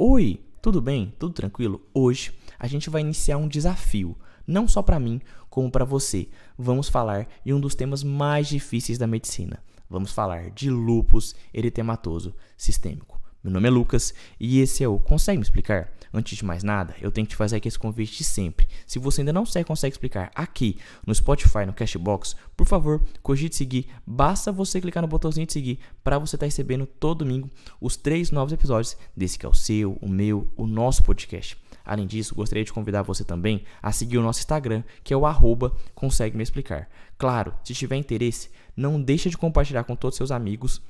Oi, tudo bem? Tudo tranquilo? Hoje a gente vai iniciar um desafio, não só para mim, como para você. Vamos falar de um dos temas mais difíceis da medicina. Vamos falar de lúpus eritematoso sistêmico. Meu nome é Lucas e esse é o Consegue me explicar? Antes de mais nada, eu tenho que te fazer aqui esse convite de sempre. Se você ainda não sei, consegue explicar aqui no Spotify, no Cashbox, por favor, cogite seguir. Basta você clicar no botãozinho de seguir para você estar tá recebendo todo domingo os três novos episódios desse que é o seu, o meu, o nosso podcast. Além disso, gostaria de convidar você também a seguir o nosso Instagram, que é o arroba consegue me explicar. Claro, se tiver interesse, não deixa de compartilhar com todos seus amigos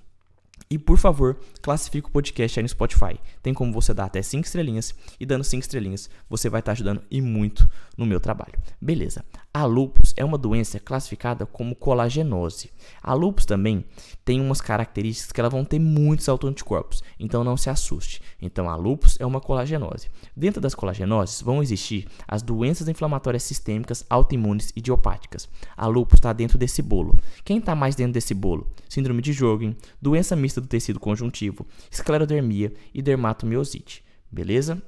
e por favor, classifique o podcast aí no Spotify. Tem como você dar até 5 estrelinhas e dando 5 estrelinhas, você vai estar ajudando e muito no meu trabalho. Beleza. A lupus é uma doença classificada como colagenose. A lupus também tem umas características que ela vão ter muitos autoanticorpos, então não se assuste. Então a lupus é uma colagenose. Dentro das colagenoses vão existir as doenças inflamatórias sistêmicas, autoimunes e idiopáticas. A lupus está dentro desse bolo. Quem está mais dentro desse bolo? Síndrome de Jogren, doença mista do tecido conjuntivo, esclerodermia e dermatomiosite. Beleza?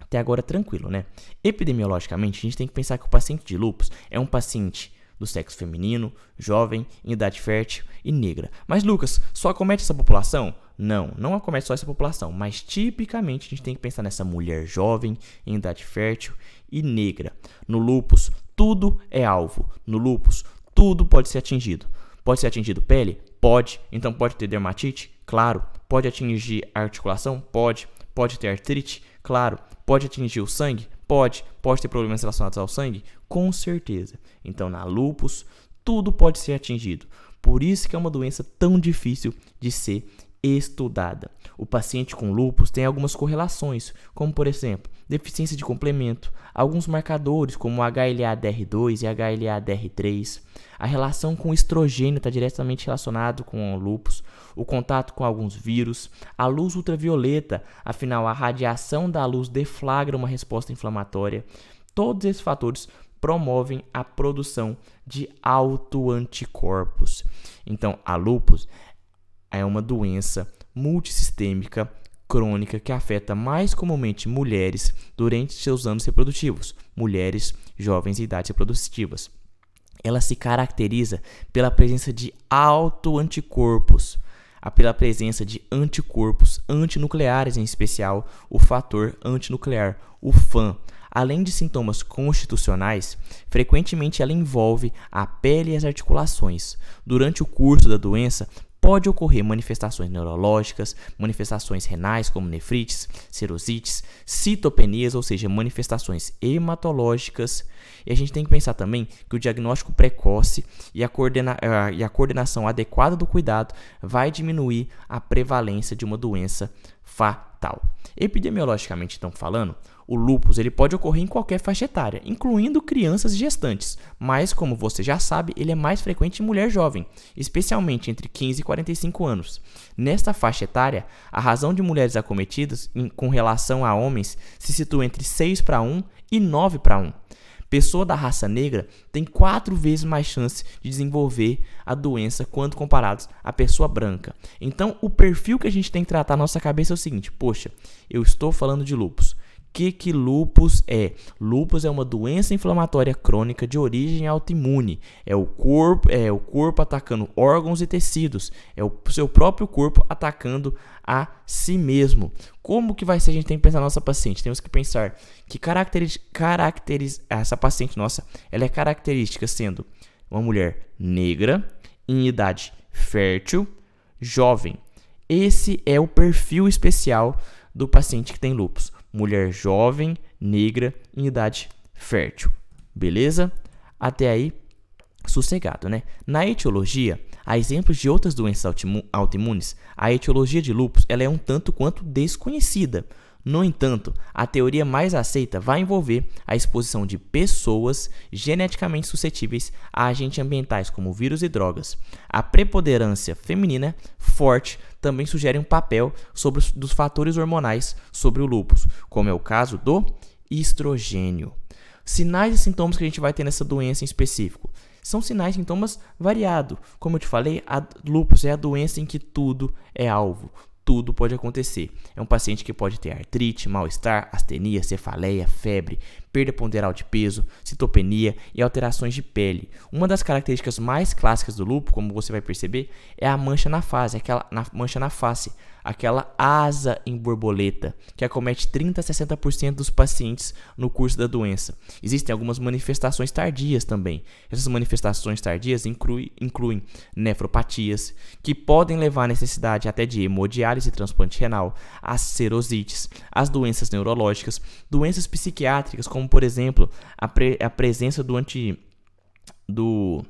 Até agora tranquilo, né? Epidemiologicamente, a gente tem que pensar que o paciente de lúpus é um paciente do sexo feminino, jovem, em idade fértil e negra. Mas Lucas, só acomete essa população? Não, não acomete só essa população, mas tipicamente a gente tem que pensar nessa mulher jovem, em idade fértil e negra. No lúpus, tudo é alvo. No lúpus, tudo pode ser atingido. Pode ser atingido pele? Pode. Então pode ter dermatite? Claro. Pode atingir a articulação? Pode. Pode ter artrite? Claro. Pode atingir o sangue? Pode. Pode ter problemas relacionados ao sangue? Com certeza. Então na lupus, tudo pode ser atingido. Por isso que é uma doença tão difícil de ser estudada. O paciente com lúpus tem algumas correlações, como por exemplo, deficiência de complemento, alguns marcadores como HLA-DR2 e HLA-DR3. A relação com o estrogênio está diretamente relacionado com o lúpus, o contato com alguns vírus, a luz ultravioleta, afinal a radiação da luz deflagra uma resposta inflamatória. Todos esses fatores promovem a produção de autoanticorpos. Então, a lúpus é uma doença multissistêmica crônica que afeta mais comumente mulheres durante seus anos reprodutivos, mulheres jovens e idades reprodutivas. Ela se caracteriza pela presença de autoanticorpos, pela presença de anticorpos antinucleares, em especial o fator antinuclear, o FAN. Além de sintomas constitucionais, frequentemente ela envolve a pele e as articulações. Durante o curso da doença, pode ocorrer manifestações neurológicas, manifestações renais como nefrites, serosites, citopenias, ou seja, manifestações hematológicas. E a gente tem que pensar também que o diagnóstico precoce e a, coordena e a coordenação adequada do cuidado vai diminuir a prevalência de uma doença fatal. Epidemiologicamente, então falando, o lúpus ele pode ocorrer em qualquer faixa etária, incluindo crianças e gestantes, mas como você já sabe, ele é mais frequente em mulher jovem, especialmente entre 15 e 45 anos. Nesta faixa etária, a razão de mulheres acometidas em, com relação a homens se situa entre 6 para 1 e 9 para 1. Pessoa da raça negra tem quatro vezes mais chance de desenvolver a doença quando comparados à pessoa branca. Então, o perfil que a gente tem que tratar na nossa cabeça é o seguinte: poxa, eu estou falando de lupus que que lupus é? Lupus é uma doença inflamatória crônica de origem autoimune. É o corpo, é o corpo atacando órgãos e tecidos. É o seu próprio corpo atacando a si mesmo. Como que vai ser? A gente tem que pensar nossa paciente. Temos que pensar que caracteriza, caracteriza essa paciente nossa, ela é característica sendo uma mulher negra, em idade fértil, jovem. Esse é o perfil especial do paciente que tem lupus mulher jovem, negra, em idade fértil. Beleza? Até aí, sossegado, né? Na etiologia, há exemplos de outras doenças autoimunes. A etiologia de lúpus ela é um tanto quanto desconhecida. No entanto, a teoria mais aceita vai envolver a exposição de pessoas geneticamente suscetíveis a agentes ambientais como vírus e drogas. A preponderância feminina forte também sugere um papel sobre os, dos fatores hormonais sobre o lúpus, como é o caso do estrogênio. Sinais e sintomas que a gente vai ter nessa doença em específico são sinais e sintomas variados. Como eu te falei, a lúpus é a doença em que tudo é alvo tudo pode acontecer. É um paciente que pode ter artrite, mal-estar, astenia, cefaleia, febre, perda ponderal de peso, citopenia e alterações de pele. Uma das características mais clássicas do lúpus, como você vai perceber, é a mancha na face, aquela na, mancha na face, aquela asa em borboleta que acomete 30 a 60% dos pacientes no curso da doença. Existem algumas manifestações tardias também. Essas manifestações tardias incluem, nefropatias, que podem levar à necessidade até de hemodiálise e transplante renal, as serosites, as doenças neurológicas, doenças psiquiátricas, como por exemplo a, pre a presença do anti do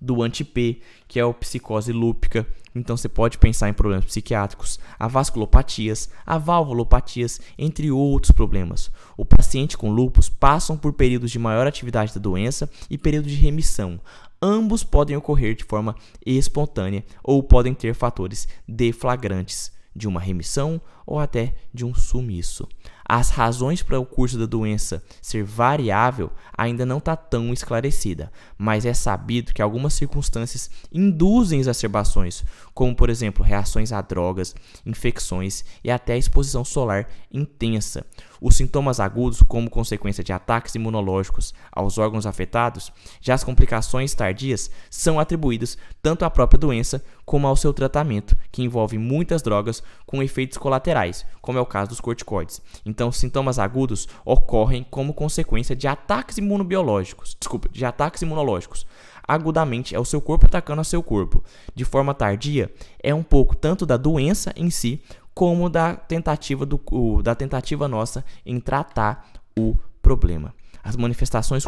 do anti-P, que é a psicose lúpica. Então você pode pensar em problemas psiquiátricos, a vasculopatias, a valvulopatias, entre outros problemas. O paciente com lúpus passam por períodos de maior atividade da doença e períodos de remissão. Ambos podem ocorrer de forma espontânea ou podem ter fatores deflagrantes de uma remissão ou até de um sumiço. As razões para o curso da doença ser variável ainda não está tão esclarecida, mas é sabido que algumas circunstâncias induzem exacerbações, como por exemplo reações a drogas, infecções e até exposição solar intensa. Os sintomas agudos, como consequência de ataques imunológicos aos órgãos afetados, já as complicações tardias são atribuídas tanto à própria doença como ao seu tratamento, que envolve muitas drogas com efeitos colaterais, como é o caso dos corticoides. Então, sintomas agudos ocorrem como consequência de ataques imunobiológicos, desculpa, de ataques imunológicos. Agudamente é o seu corpo atacando a seu corpo. De forma tardia, é um pouco tanto da doença em si, como da tentativa, do, da tentativa nossa em tratar o problema. As manifestações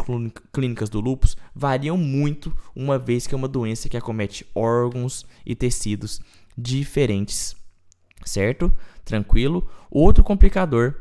clínicas do lúpus variam muito, uma vez que é uma doença que acomete órgãos e tecidos diferentes, certo? Tranquilo? Outro complicador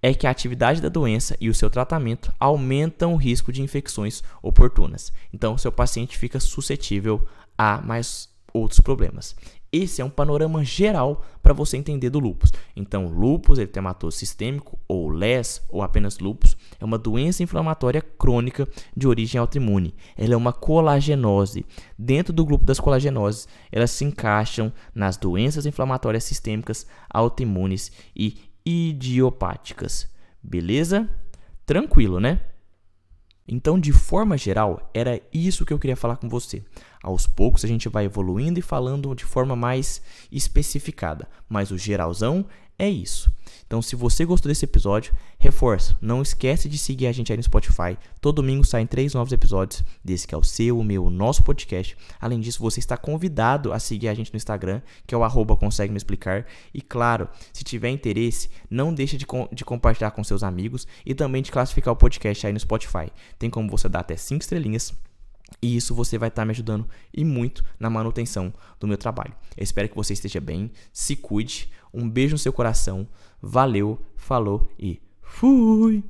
é que a atividade da doença e o seu tratamento aumentam o risco de infecções oportunas. Então, seu paciente fica suscetível a mais outros problemas. Esse é um panorama geral para você entender do lúpus. Então, lúpus eritematoso sistêmico, ou LES, ou apenas lúpus, é uma doença inflamatória crônica de origem autoimune. Ela é uma colagenose. Dentro do grupo das colagenoses, elas se encaixam nas doenças inflamatórias sistêmicas, autoimunes e idiopáticas. Beleza? Tranquilo, né? Então, de forma geral, era isso que eu queria falar com você. Aos poucos a gente vai evoluindo e falando de forma mais especificada, mas o geralzão é isso. Então, se você gostou desse episódio, reforça, não esquece de seguir a gente aí no Spotify. Todo domingo saem três novos episódios desse que é o seu, o meu, o nosso podcast. Além disso, você está convidado a seguir a gente no Instagram, que é o arroba consegue me explicar. E claro, se tiver interesse, não deixe de, com, de compartilhar com seus amigos e também de classificar o podcast aí no Spotify. Tem como você dar até cinco estrelinhas e isso você vai estar tá me ajudando e muito na manutenção do meu trabalho. Eu espero que você esteja bem, se cuide, um beijo no seu coração, valeu, falou e fui!